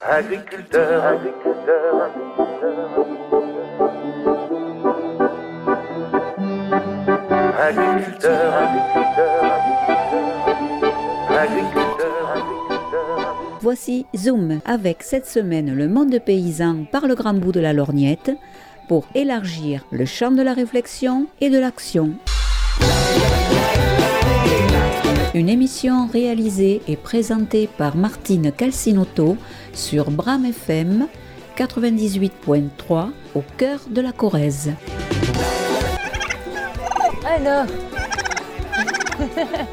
Agriculteur, agriculteur, agriculteur, agriculteur. Voici Zoom avec cette semaine le monde paysan par le grand bout de la lorgnette pour élargir le champ de la réflexion et de l'action. Une émission réalisée et présentée par Martine Calcinotto sur Bram FM 98.3 au cœur de la Corrèze. Alors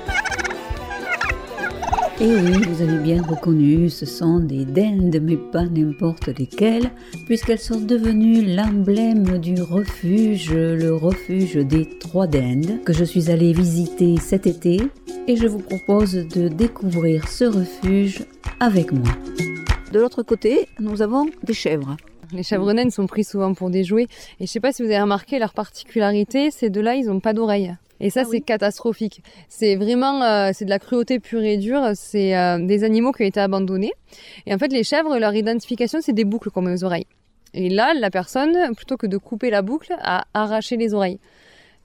Et oui, vous avez bien reconnu, ce sont des dindes, mais pas n'importe lesquelles, puisqu'elles sont devenues l'emblème du refuge, le refuge des trois dindes, que je suis allée visiter cet été, et je vous propose de découvrir ce refuge avec moi. De l'autre côté, nous avons des chèvres. Les chèvres naines sont pris souvent pour des jouets. Et je sais pas si vous avez remarqué leur particularité, ces deux-là, ils n'ont pas d'oreilles. Et ça, Ah c'est oui. catastrophique. C'est vraiment, euh, c'est de la cruauté pure et dure. C'est euh, des animaux qui ont été abandonnés. Et en fait, les chèvres, leur identification, c'est des boucles comme aux oreilles. Et là, la personne, plutôt que de couper la boucle, a arraché les oreilles.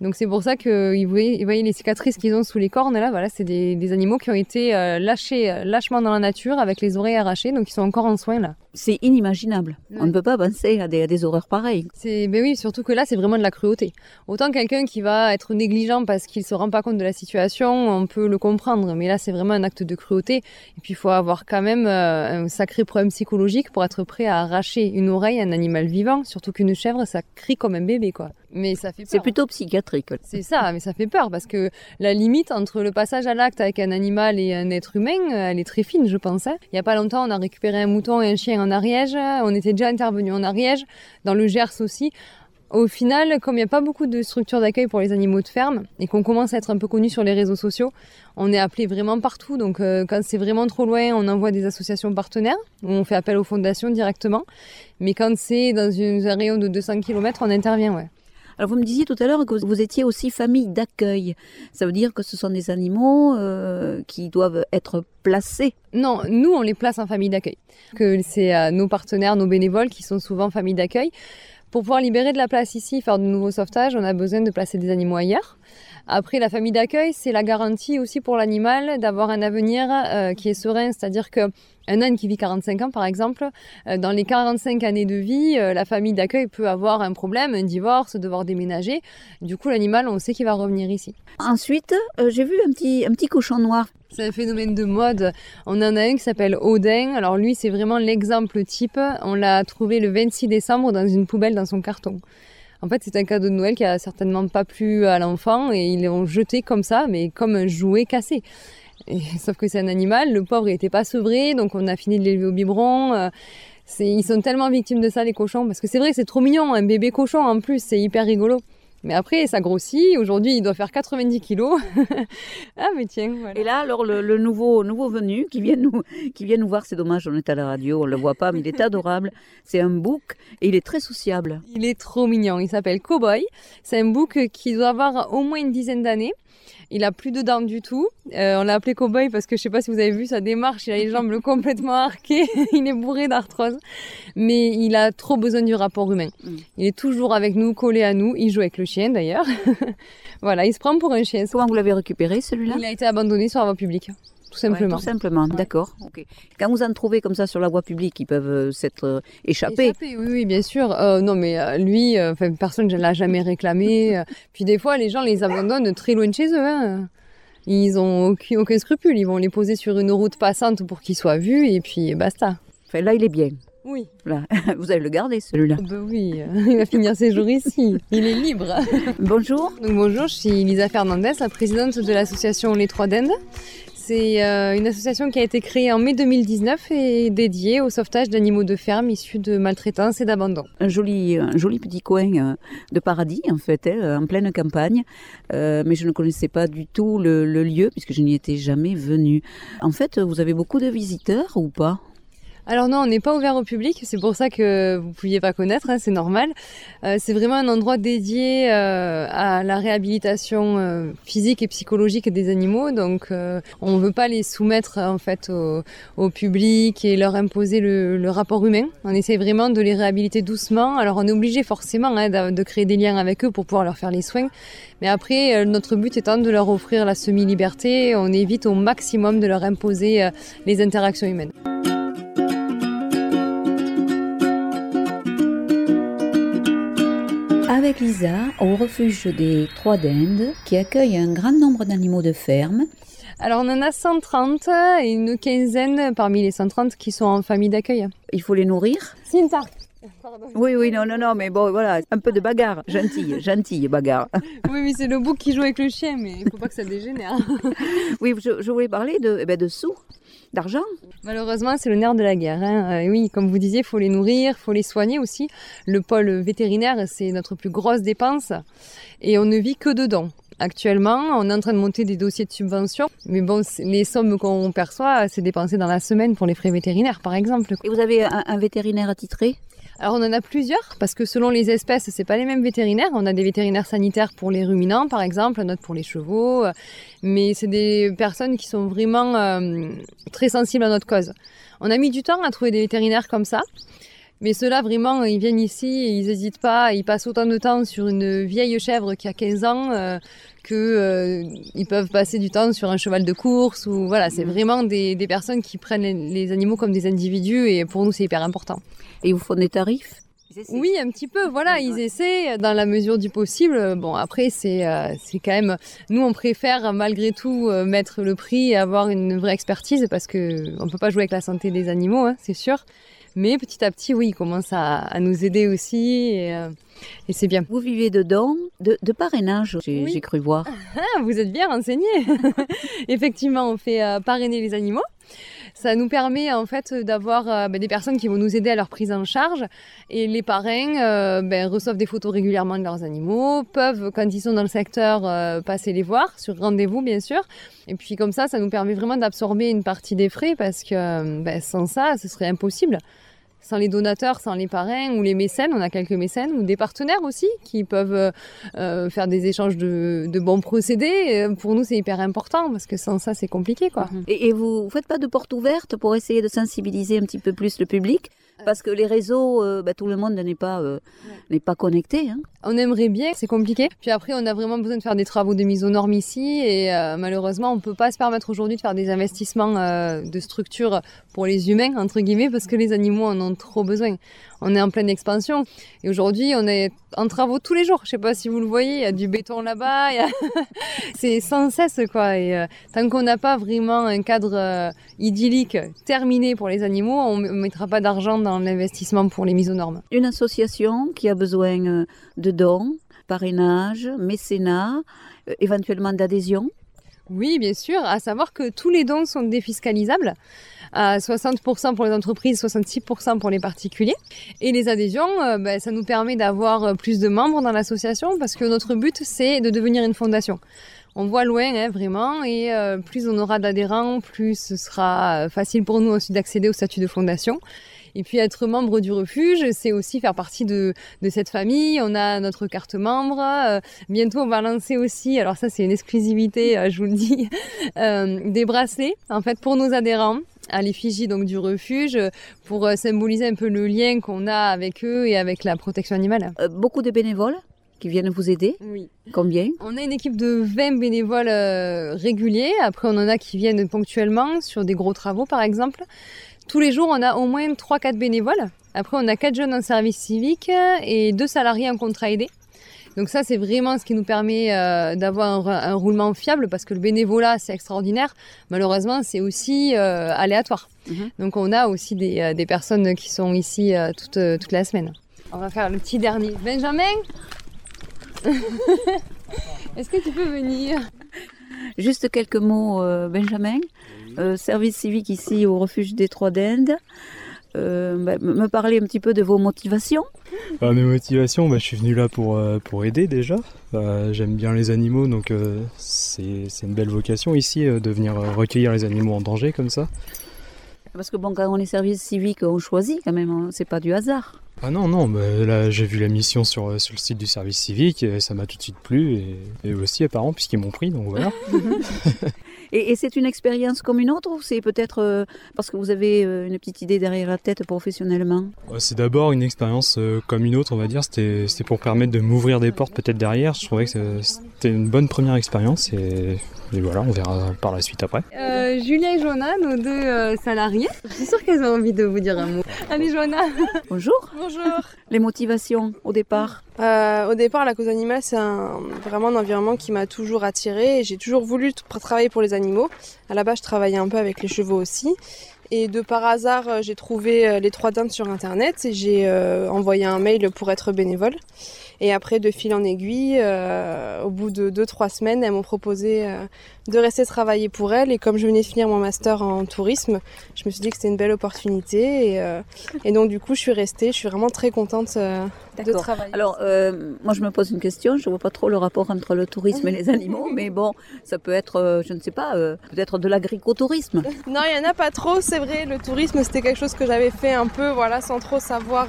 Donc c'est pour ça que vous voyez, vous voyez les cicatrices qu'ils ont sous les cornes là, voilà, c'est des, des animaux qui ont été euh, lâchés euh, lâchement dans la nature avec les oreilles arrachées, donc ils sont encore en soins là. C'est inimaginable. On ne peut pas penser à des, à des horreurs pareilles. C'est, ben oui, surtout que là, c'est vraiment de la cruauté. Autant quelqu'un qui va être négligent parce qu'il se rend pas compte de la situation, on peut le comprendre. Mais là, c'est vraiment un acte de cruauté. Et puis, il faut avoir quand même euh, un sacré problème psychologique pour être prêt à arracher une oreille à un animal vivant. Surtout qu'une chèvre, ça crie comme un bébé, quoi. Mais ça fait. C'est plutôt psychiatrique. C'est ça, mais ça fait peur parce que la limite entre le passage à l'acte avec un animal et un être humain, euh, elle est très fine, je pense. hein. Il y a pas longtemps, on a récupéré un mouton et un chien en Ariège. On était déjà intervenu en Ariège, dans le Gers aussi. Au final, comme il n'y a pas beaucoup de structures d'accueil pour les animaux de ferme et qu'on commence à être un peu connu sur les réseaux sociaux, on est appelé vraiment partout. Donc, euh, quand c'est vraiment trop loin, on envoie des associations partenaires où on fait appel aux fondations directement. Mais quand c'est dans une- un rayon de 200 km, on intervient, ouais. Alors vous me disiez tout à l'heure que vous étiez aussi famille d'accueil. Ça veut dire que ce sont des animaux euh, qui doivent être placés. Non, nous, on les place en famille d'accueil. C'est euh, nos partenaires, nos bénévoles qui sont souvent famille d'accueil. Pour pouvoir libérer de la place ici, faire de nouveaux sauvetages, on a besoin de placer des animaux ailleurs. Après, la famille d'accueil, c'est la garantie aussi pour l'animal d'avoir un avenir euh, qui est serein. C'est-à-dire que un âne qui vit 45 ans, par exemple, euh, dans les 45 années de vie, euh, la famille d'accueil peut avoir un problème, un divorce, devoir déménager. Du coup, l'animal, on sait qu'il va revenir ici. Ensuite, j'ai vu un petit, un petit cochon noir. C'est un phénomène de mode. On en a un qui s'appelle Odin. Alors lui, c'est vraiment l'exemple type. On l'a trouvé le 26 décembre dans une poubelle dans son carton. En fait, c'est un cadeau de Noël qui a certainement pas plu à l'enfant et ils l'ont jeté comme ça, mais comme un jouet cassé. Sauf que c'est un animal, le pauvre il était pas sevré, donc on a fini de l'élever au biberon. Euh, ils sont tellement victimes de ça les cochons, parce que c'est vrai c'est trop mignon, un bébé cochon en plus, c'est hyper rigolo. Mais après, ça grossit. Aujourd'hui, il doit faire 90 kilos. ah, mais tiens, voilà. Et là, alors le, le nouveau, nouveau venu qui vient, nous, qui vient nous voir, c'est dommage, on est à la radio, on ne le voit pas, mais il est adorable. C'est un bouc et il est très sociable. Il est trop mignon. Il s'appelle Cowboy. C'est un bouc qui doit avoir au moins une dizaine d'années. Il a plus de dents du tout. Euh, on l'a appelé Cowboy parce que je sais pas si vous avez vu sa démarche. Il a les jambes complètement arquées. il est bourré d'arthrose. Mais il a trop besoin du rapport humain. Mm. Il est toujours avec nous, collé à nous. Il joue avec le chien d'ailleurs. voilà, il se prend pour un chien. Comment vous l'avez récupéré celui-là? Il a été abandonné sur la voie publique. Tout simplement. Ouais, tout simplement, d'accord. Quand vous en trouvez comme ça sur la voie publique, ils peuvent euh, s'être euh, échappés. Échappé, oui, oui, bien sûr. Euh, non, mais euh, lui, personne ne l'a jamais réclamé. Puis des fois, les gens les abandonnent très loin de chez eux. hein. Ils ont aucun, aucun scrupule. Ils vont les poser sur une route passante pour qu'ils soient vus et puis basta. Enfin, là, il est bien. Oui, Là. Vous allez le garder, celui-là. ben oui, il va finir ses jours ici. Il est libre. Bonjour. Donc bonjour, je suis Lisa Fernandez, la présidente de l'association Les Trois d'Inde. C'est euh, une association qui a été créée en mai 2019 et dédiée au sauvetage d'animaux de ferme issus de maltraitance et d'abandon. Un joli, un joli petit coin euh, de paradis, en fait, hein, en pleine campagne. Euh, mais je ne connaissais pas du tout le, le lieu, puisque je n'y étais jamais venue. En fait, vous avez beaucoup de visiteurs ou pas? Alors non, on n'est pas ouvert au public, c'est pour ça que vous ne pouviez pas connaître, hein, c'est normal. Euh, c'est vraiment un endroit dédié euh, à la réhabilitation euh, physique et psychologique des animaux, donc on ne veut pas les soumettre en fait au, public et leur imposer le, le, rapport humain. On essaie vraiment de les réhabiliter doucement. Alors on est obligé forcément hein, de, de, créer des liens avec eux pour pouvoir leur faire les soins, mais après notre but étant de leur offrir la semi-liberté, on évite au maximum de leur imposer les interactions humaines. Avec Lisa au refuge des Trois Dindes qui accueille un grand nombre d'animaux de ferme. Alors on en a 130 et une quinzaine parmi les 130 qui sont en famille d'accueil. Il faut les nourrir? Cinta. Pardon. Oui, oui, non, non, non, mais bon, voilà, un peu de bagarre, gentille, gentille bagarre. Oui, oui, c'est le bouc qui joue avec le chien, mais il ne faut pas que ça dégénère. oui, je, je voulais parler de, eh ben, de sous, d'argent. Malheureusement, c'est le nerf de la guerre. Hein. Euh, oui, comme vous disiez, il faut les nourrir, il faut les soigner aussi. Le pôle vétérinaire, c'est notre plus grosse dépense et on ne vit que dedans. Actuellement, on est en train de monter des dossiers de subvention, mais bon, les sommes qu'on perçoit, c'est dépensé dans la semaine pour les frais vétérinaires, par exemple. Et vous avez un, un vétérinaire attitré? Alors on en a plusieurs parce que selon les espèces, c'est pas les mêmes vétérinaires. On a des vétérinaires sanitaires pour les ruminants par exemple, un autre pour les chevaux, mais c'est des personnes qui sont vraiment euh, très sensibles à notre cause. On a mis du temps à trouver des vétérinaires comme ça. Mais ceux-là, vraiment, ils viennent ici, ils n'hésitent pas, ils passent autant de temps sur une vieille chèvre qui a 15 ans euh, que euh, ils peuvent passer du temps sur un cheval de course ou voilà, c'est vraiment des, des, personnes qui prennent les, les, animaux comme des individus et pour nous c'est hyper important. Et ils vous font des tarifs? Oui, un petit peu. Voilà, ils essaient dans la mesure du possible. Bon, après, c'est euh, c'est quand même. Nous, on préfère malgré tout euh, mettre le prix et avoir une vraie expertise parce que on peut pas jouer avec la santé des animaux, hein, c'est sûr. Mais petit à petit, oui, ils commencent à, à nous aider aussi et, euh, et c'est bien. Vous vivez dedans de, de parrainage, j'ai oui. cru voir. Ah, vous êtes bien renseigné. Effectivement, on fait euh, parrainer les animaux. Ça nous permet en fait d'avoir euh, ben, des personnes qui vont nous aider à leur prise en charge et les parrains ben, reçoivent des photos régulièrement de leurs animaux, peuvent quand ils sont dans le secteur passer les voir sur rendez-vous bien sûr. Et puis comme ça, ça nous permet vraiment d'absorber une partie des frais parce que ben, sans ça, ce serait impossible sans les donateurs, sans les parrains ou les mécènes, on a quelques mécènes ou des partenaires aussi qui peuvent euh, faire des échanges de, bons procédés. Pour nous, c'est hyper important parce que sans ça, c'est compliqué, quoi. Et, et vous, vous faites pas de porte ouverte pour essayer de sensibiliser un petit peu plus le public parce que les réseaux, euh, bah, tout le monde n'est pas euh, n'est pas connecté. Hein. On aimerait bien, c'est compliqué. Puis après, on a vraiment besoin de faire des travaux de mise aux normes ici, et euh, malheureusement, on peut pas se permettre aujourd'hui de faire des investissements euh, de structure pour les humains entre guillemets, parce que les animaux en ont trop besoin. On est en pleine expansion, et aujourd'hui, on est en travaux tous les jours. Je sais pas si vous le voyez, il y a du béton là-bas, a... c'est sans cesse quoi. Et euh, tant qu'on n'a pas vraiment un cadre idyllique terminé pour les animaux, on mettra pas d'argent dans l'investissement pour les mises aux normes. Une association qui a besoin de dons, parrainage, mécénat, euh, éventuellement d'adhésion Oui, bien sûr, à savoir que tous les dons sont défiscalisables à 60% pour les entreprises, 66% pour les particuliers. Et les adhésions, euh, ben, ça nous permet d'avoir plus de membres dans l'association parce que notre but, c'est de devenir une fondation. On voit loin, hein, vraiment, et euh, plus on aura d'adhérents, plus ce sera facile pour nous ensuite d'accéder au statut de fondation. Et puis être membre du refuge, c'est aussi faire partie de, de, cette famille. On a notre carte membre. Euh, bientôt, on va lancer aussi, alors ça c'est une exclusivité, euh, je vous le dis, euh, des bracelets en fait pour nos adhérents à l'effigie donc du refuge pour symboliser un peu le lien qu'on a avec eux et avec la protection animale. Beaucoup de bénévoles qui viennent vous aider Oui. Combien? On a une équipe de 20 bénévoles euh, réguliers. Après, on en a qui viennent ponctuellement sur des gros travaux, par exemple. Tous les jours, on a au moins 3-4 bénévoles. Après, on a 4 jeunes en service civique et 2 salariés en contrat aidé. Donc ça, c'est vraiment ce qui nous permet euh, d'avoir un, un, roulement fiable parce que le bénévolat, c'est extraordinaire. Malheureusement, c'est aussi euh, aléatoire. Mm -hmm. Donc on a aussi des, euh, des personnes qui sont ici euh, toute, toute la semaine. On va faire le petit dernier. Benjamin Est-ce que tu peux venir? Juste quelques mots, euh, Benjamin. Euh, service civique ici au refuge des Trois d'Inde. Euh, bah, me parler un petit peu de vos motivations Mes motivations, bah, je suis venu là pour, euh, pour aider déjà. Bah, J'aime bien les animaux, donc c'est une belle vocation ici de venir recueillir les animaux en danger comme ça. Parce que bon, quand on est service civique, on choisit quand même, hein, c'est pas du hasard. Ah non, non, là j'ai vu la mission sur, sur le site du service civique et ça m'a tout de suite plu et, et aussi apparemment puisqu'ils m'ont pris, donc voilà. Et, c'est une expérience comme une autre ou c'est peut-être euh, parce que vous avez euh, une petite idée derrière la tête professionnellement? C'est d'abord une expérience euh, comme une autre, on va dire. C'était pour permettre de m'ouvrir des portes peut-être derrière. Je trouvais que c'était une bonne première expérience et, et voilà, on verra par la suite après. Euh, Julia et Joanna, nos deux euh, salariés, je suis sûre qu'elles ont envie de vous dire un mot. Allez Joanna Bonjour. Bonjour. Les motivations au départ Euh, au départ, la cause animale, c'est un, vraiment un environnement qui m'a toujours attirée. et J'ai toujours voulu travailler pour les animaux. À la base, je travaillais un peu avec les chevaux aussi. Et de par hasard, euh, j'ai trouvé les trois dindes sur Internet et j'ai euh, envoyé un mail pour être bénévole. Et après, de fil en aiguille, euh, au bout de deux, trois semaines, elles m'ont proposé euh, de rester travailler pour elles. Et comme je venais de finir mon master en tourisme, je me suis dit que c'était une belle opportunité. Et, euh, et donc, du coup, je suis restée. Je suis vraiment très contente de travailler. Alors, moi, je me pose une question. Je vois pas trop le rapport entre le tourisme et les animaux, mais bon, ça peut être, je ne sais pas, peut-être de l'agricotourisme. Non, il y en a pas trop, c'est vrai. Le tourisme, c'était quelque chose que j'avais fait un peu, voilà, sans trop savoir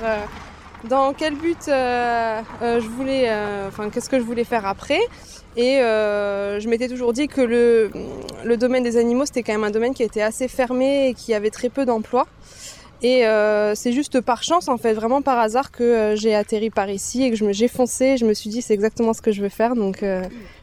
dans quel but euh, euh, je voulais, euh, enfin, qu'est-ce que je voulais faire après? Et je m'étais toujours dit que le, le domaine des animaux, c'était quand même un domaine qui était assez fermé et qui avait très peu d'emplois. Et c'est juste par chance, en fait, vraiment par hasard, que j'ai atterri par ici et que j'ai foncé. Je me suis dit, c'est exactement ce que je veux faire, donc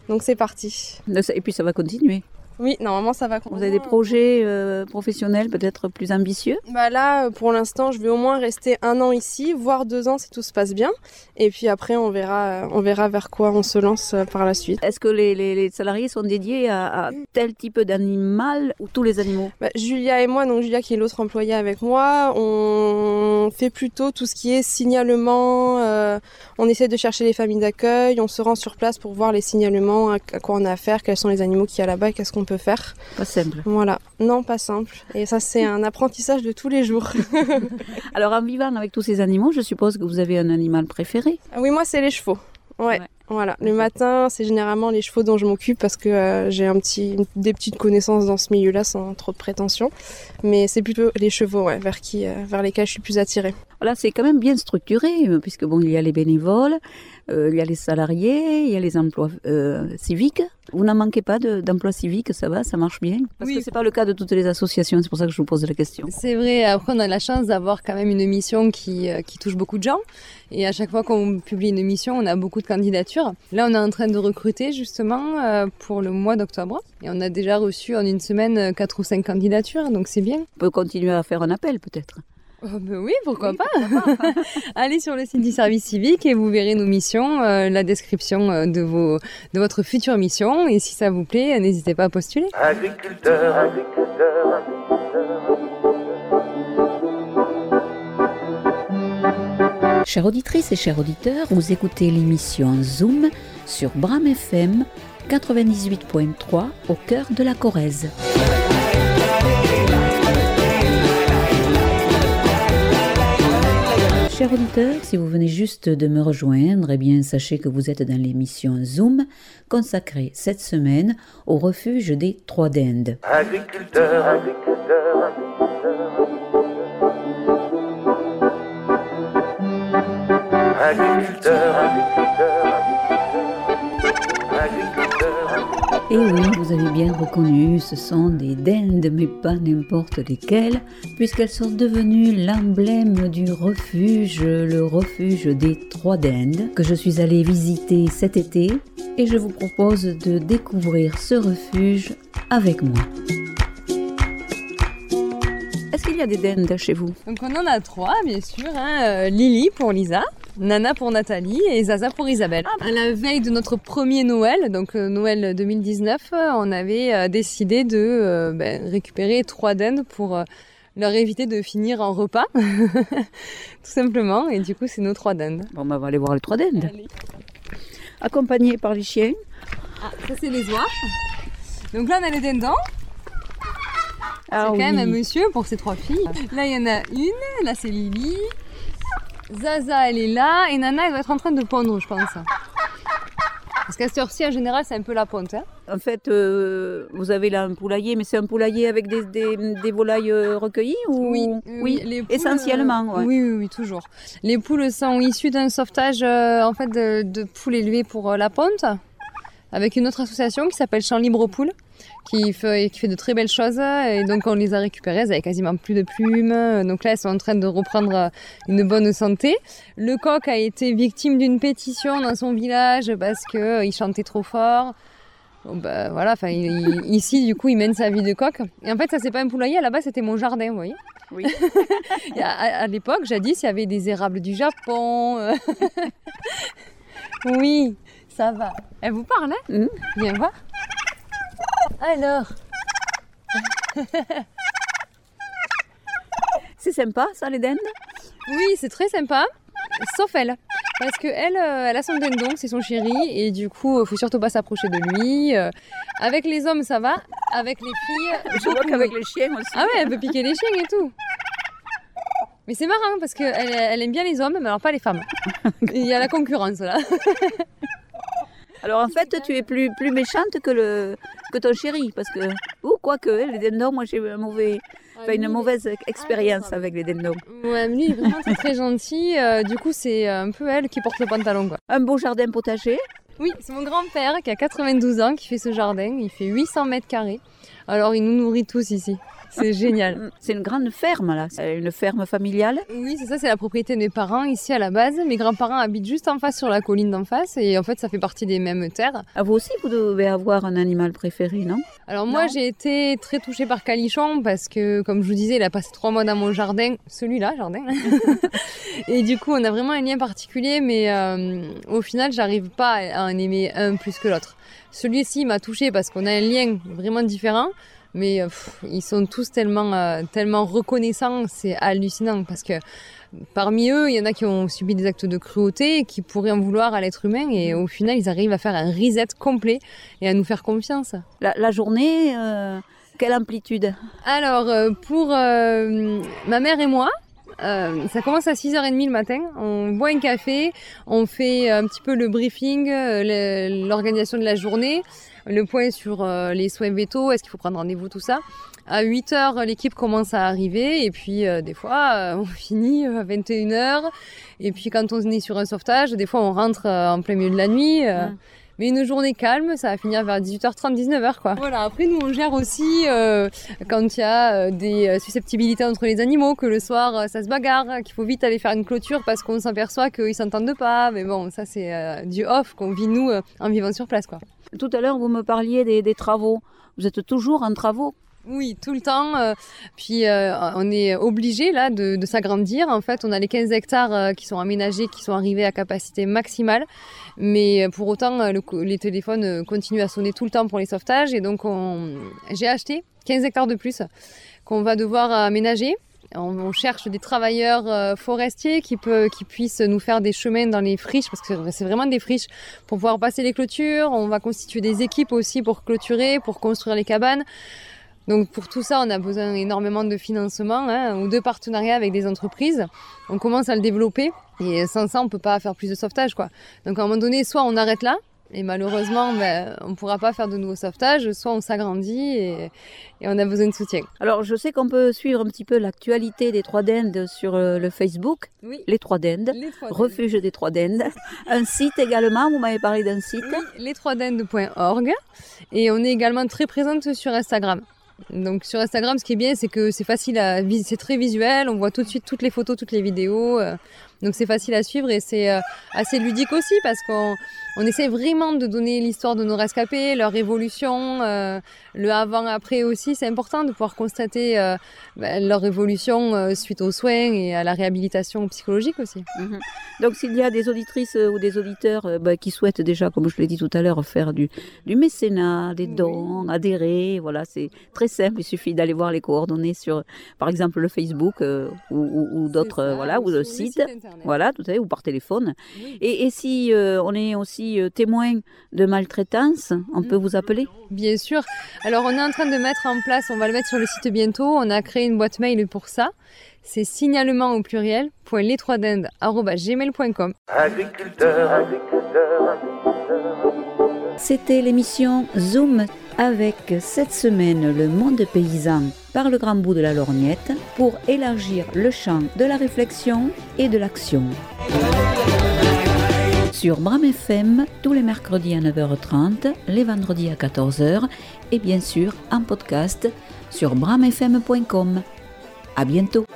donc c'est parti. Et puis, ça va continuer. Oui, normalement, ça va. Vous avez des projets euh, professionnels peut-être plus ambitieux? Bah là, euh, pour l'instant, je vais au moins rester un an ici, voire deux ans si tout se passe bien. Et puis après, on verra, euh, on verra vers quoi on se lance par la suite. Est-ce que les, les- les salariés sont dédiés à, à tel type d'animal ou tous les animaux? Bah, Julia et moi, donc Julia qui est l'autre employée avec moi, on fait plutôt tout ce qui est signalement. euh, on essaie de chercher les familles d'accueil, on se rend sur place pour voir les signalements, à, à quoi on a affaire, quels sont les animaux qu'il y a là-bas, qu'est-ce qu'on peut faire. Pas simple. Voilà, non, pas simple. Et ça, c'est un apprentissage de tous les jours. Alors, en vivant avec tous ces animaux, je suppose que vous avez un animal préféré. Ah Oui, moi, c'est les chevaux. Ouais. Ouais. Voilà. Le matin, c'est généralement les chevaux dont je m'occupe parce que euh, j'ai un petit, des petites connaissances dans ce milieu-là sans trop de prétention. Mais c'est plutôt les chevaux, ouais, vers qui, euh, vers lesquels je suis plus attirée. Voilà, c'est quand même bien structuré, euh, puisque bon, il y a les bénévoles, il y a les salariés, il y a les emplois euh, civiques. Vous n'en manquez pas de- d'emplois civiques, ça va, ça marche bien? Parce Oui. que c'est pas le cas de toutes les associations, c'est pour ça que je vous pose la question. C'est vrai, après on a la chance d'avoir quand même une mission qui, euh, qui touche beaucoup de gens. Et à chaque fois qu'on publie une émission, on a beaucoup de candidatures. Là, on est en train de recruter justement euh, pour le mois d'octobre. Et on a déjà reçu en une semaine euh, quatre ou cinq candidatures, donc c'est bien. On peut continuer à faire un appel peut-être. Oh, ben oui, pourquoi pas? Allez sur le site du service civique et vous verrez nos missions, euh, la description euh, de, vos, de votre future mission. Et si ça vous plaît, n'hésitez pas à postuler. Agriculteur, agriculteur, Chères auditrices et chers auditeurs, vous écoutez l'émission Zoom sur Bram FM 98.3 au cœur de la Corrèze. Chers auditeurs, si vous venez juste de me rejoindre, eh bien sachez que vous êtes dans l'émission Zoom consacrée cette semaine au refuge des Trois d'Inde. Et oui, vous avez bien reconnu, ce sont des dindes, mais pas n'importe lesquelles, puisqu'elles sont devenues l'emblème du refuge, le refuge des Trois Dindes, que je suis allée visiter cet été, et je vous propose de découvrir ce refuge avec moi. Est-ce qu'il y a des dindes chez vous? Donc on en a trois, bien sûr. hein. Euh, Lily pour Lisa, Nana pour Nathalie et Zaza pour Isabelle. À la veille de notre premier Noël, donc euh, Noël 2019, euh, on avait euh, décidé de ben, récupérer trois dindes pour leur éviter de finir en repas, tout simplement. Et du coup, c'est nos trois dindes. Bon, bah, on va aller voir les Trois Dindes. Accompagnés par les chiens. Ah, ça c'est les oies. Donc là, on a les dindons. Ah c'est quand même un monsieur pour ces trois filles. Là, il y en a une. Là, c'est Lily. Zaza, elle est là. Et Nana, elle doit être en train de pondre, je pense. Parce qu'à cette heure-ci, en général, c'est un peu la ponte. hein. En fait, euh, vous avez là un poulailler, mais c'est un poulailler avec des, des, des volailles euh, recueillies ou... oui, les poules, essentiellement. euh, ouais. Oui, oui, oui, toujours. Les poules sont issues d'un sauvetage euh, en fait de, de poules élevées pour euh, la ponte, avec une autre association qui s'appelle Champ Libre aux Poules, qui fait, qui fait de très belles choses. Et donc on les a récupérées, elles avaient quasiment plus de plumes. Donc là, elles sont en train de reprendre euh, une bonne santé. Le coq a été victime d'une pétition dans son village parce que euh, chantait trop fort. Bon, bah, voilà, il- ici, du coup, il mène sa vie de coq. Et en fait, ça, c'est pas un poulailler, à la base, c'était mon jardin, vous voyez. Oui. À à- l'époque, jadis, il y avait des érables du Japon. oui, ça va. Elle vous parle, hein? Mhm. Viens voir. Alors, C'est sympa, ça, les dindes oui, c'est très sympa, sauf elle. Parce que elle, euh, elle a son dindon, c'est son chéri, et du coup, il faut surtout pas s'approcher de lui. Euh, avec les hommes, ça va. Avec les filles, Je vois qu'avec les chiens aussi. Ah ouais, elle peut piquer les chiens et tout. Mais c'est marrant parce qu'elle elle aime bien les hommes, mais alors pas les femmes. Il y a la concurrence là. Alors en fait, tu es plus, plus méchante que, le, que ton chéri, parce que... Ou quoique, les dindons, moi j'ai eu un mauvais, enfin, une mauvaise expérience avec les dindons. Ouais, lui, il est vraiment très, très gentil. euh, du coup, c'est un peu elle qui porte le pantalon, quoi. Un beau jardin potager. Oui, c'est mon grand-père qui a 92 ans qui fait ce jardin. Il fait 800 mètres carrés. Alors, il nous nourrit tous ici. C'est génial. C'est une grande ferme, là. C'est une ferme familiale. Oui, c'est ça, c'est la propriété de mes parents ici à la base. Mes grands-parents habitent juste en face sur la colline d'en face et en fait, ça fait partie des mêmes terres. À vous aussi, vous devez avoir un animal préféré, non? Alors moi j'ai été très touchée par Calichon parce que comme je vous disais il a passé trois mois dans mon jardin, celui-là jardin. et du coup on a vraiment un lien particulier mais euh, au final j'arrive pas à en aimer un plus que l'autre. Celui-ci m'a touchée parce qu'on a un lien vraiment différent mais euh, pff, ils sont tous tellement, euh, tellement reconnaissants, c'est hallucinant parce que parmi eux, il y en a qui ont subi des actes de cruauté et qui pourraient en vouloir à l'être humain et au final ils arrivent à faire un reset complet et à nous faire confiance. la, la journée, euh, quelle amplitude Alors, pour euh, ma mère et moi, euh, ça commence à 6h30 le matin. On boit un café, on fait un petit peu le briefing, l'organisation de la journée, le point sur euh, les soins vétos, est-ce qu'il faut prendre rendez-vous, tout ça. À 8h, l'équipe commence à arriver et puis euh, des fois, euh, on finit à 21h. Et puis quand on est sur un sauvetage, des fois, on rentre en plein milieu de la nuit. Mais une journée calme, ça va finir vers 18h30, 19h quoi. Voilà, après nous on gère aussi quand il y a des susceptibilités entre les animaux, que le soir ça se bagarre, qu'il faut vite aller faire une clôture parce qu'on s'aperçoit qu'ils s'entendent pas. Mais bon, ça c'est du off qu'on vit nous en vivant sur place quoi. Tout à l'heure, vous me parliez des, travaux. Vous êtes toujours en travaux Oui, tout le temps. euh, puis euh, on est obligé là de, s'agrandir. En fait, on a les 15 hectares euh, qui sont aménagés, qui sont arrivés à capacité maximale. Mais pour autant, les téléphones continuent à sonner tout le temps pour les sauvetages. Et donc, on... j'ai acheté 15 hectares de plus qu'on va devoir aménager. On, on cherche des travailleurs euh, forestiers qui, peut, qui puissent nous faire des chemins dans les friches, parce que c'est vraiment des friches, pour pouvoir passer les clôtures. On va constituer des équipes aussi pour clôturer, pour construire les cabanes. Donc pour tout ça, on a besoin énormément de financement hein, ou de partenariats avec des entreprises. On commence à le développer et sans ça, on peut pas faire plus de sauvetage. Quoi. Donc à un moment donné, soit on arrête là, et malheureusement, ben, on ne pourra pas faire de nouveaux sauvetages, soit on s'agrandit et, et on a besoin de soutien. Alors, je sais qu'on peut suivre un petit peu l'actualité des Trois Dindes sur euh, le Facebook, Oui. les Trois Les trois refuge des Trois Dindes. Un site également, vous m'avez parlé d'un site. Oui, les3dindes.org et on est également très présente sur Instagram. Donc sur Instagram, ce qui est bien, c'est que c'est facile à, c'est très visuel. On voit tout de suite toutes les photos, toutes les vidéos. Donc c'est facile à suivre et c'est euh, assez ludique aussi parce qu'on on essaie vraiment de donner l'histoire de nos rescapés, leur évolution, euh, le avant-après aussi. C'est important de pouvoir constater euh, ben, leur évolution euh, suite aux soins et à la réhabilitation psychologique aussi. Mhm. Donc, s'il y a des auditrices ou des auditeurs bah, qui souhaitent déjà, comme je l'ai dit tout à l'heure, faire du, du mécénat, des Oui. dons, adhérer, voilà, c'est très simple. Il suffit d'aller voir les coordonnées sur, par exemple, le Facebook ou, ou- ou d'autres, voilà, ou le site. Internet. Voilà, tout à fait, ou par téléphone. Oui. Et, et si euh, on est aussi euh, témoin de maltraitance, on peut vous appeler? Bien sûr. Alors, on est en train de mettre en place, on va le mettre sur le site bientôt. On a créé une boîte mail pour ça. C'est signalement au pluriel, point les trois dindes, arobase gmail.com. Agriculteur, agriculteur, agriculteur. C'était l'émission Zoom avec cette semaine le monde paysan par le grand bout de la lorgnette pour élargir le champ de la réflexion et de l'action. Sur Bram FM, tous les mercredis à 9h30, les vendredis à 14h et bien sûr en podcast sur bramfm.com. À bientôt!